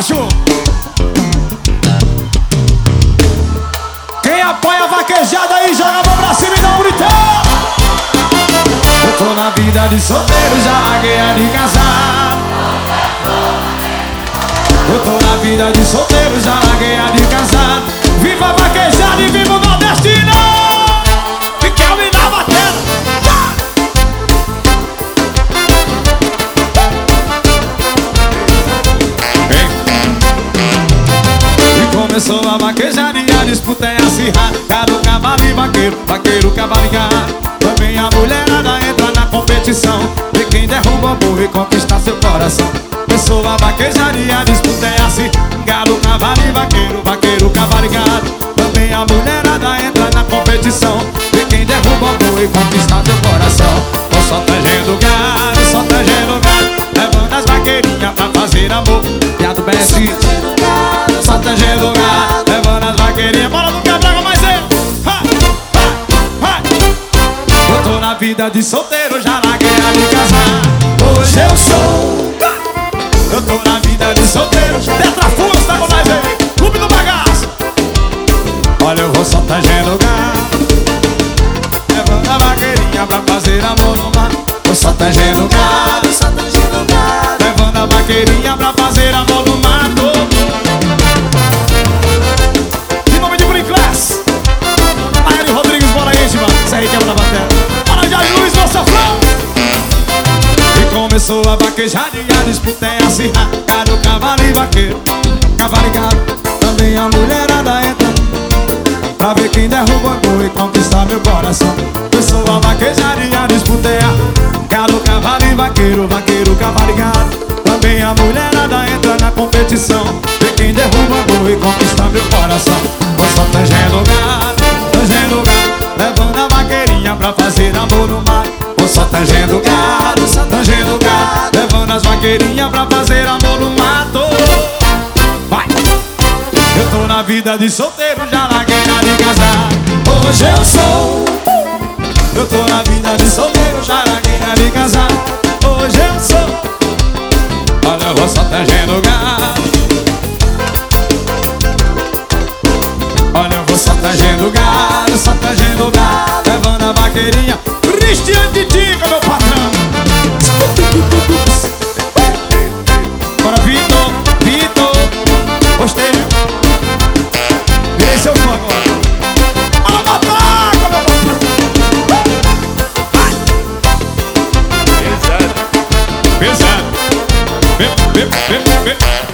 embaixo. Quem apoia a vaquejada aí, joga a mão pra cima e dá um gritão. Eu tô na vida de solteiro, já larguei a de casar. Eu tô na vida de solteiro, começou a vaquejada e a disputa é acirrada Cada cavalo e vaqueiro, vaqueiro, cavalo gado Também a mulherada entra na competição. E quem derruba o burro e conquista seu coração. Começou a vaquejada e a disputa é acirrada Galo, cavalo e vaqueiro, vaqueiro, cavalo gado Também a mulherada entra na competição. E quem derruba o burro e conquista seu coração Na vida de solteiro Já larguei a de casar. Hoje eu sou Eu tô na vida de solteiro. Tetrafuros tá com nós aí Clube do bagaço. Olha eu vou só tangendo gado. Levando a vaqueirinha pra fazer no mar. Vou só tangendo gado. Levando a vaqueirinha pra fazer amor no começou a vaquejada e a disputa é acirrada Cada cavalo e vaqueiro, cavalo e Também a mulherada entra. Pra ver quem derruba o gol e conquistar meu coração. Começou a vaquejada e a disputa é a Galo, cavalo e vaqueiro, vaqueiro, cavalo e também a mulherada entra na competição. Vê quem derruba o gol e conquista meu coração. Só tangendo gado, tangendo gado Levando a vaqueirinha pra fazer amor no mar. Vou só tangendo tangendo gado Vaqueirinhas pra fazer amor no mato. Vai! Eu tô na vida de solteiro, já larguei a de casar. Hoje eu sou. Eu tô na vida de solteiro, já larguei a de casar. Hoje eu sou. Olha, vou só tangendo gado. Olha, vou só tangendo gado Só tangendo gado. Levando a vaqueirinha. Cristian Titica, meu Pensa Pensa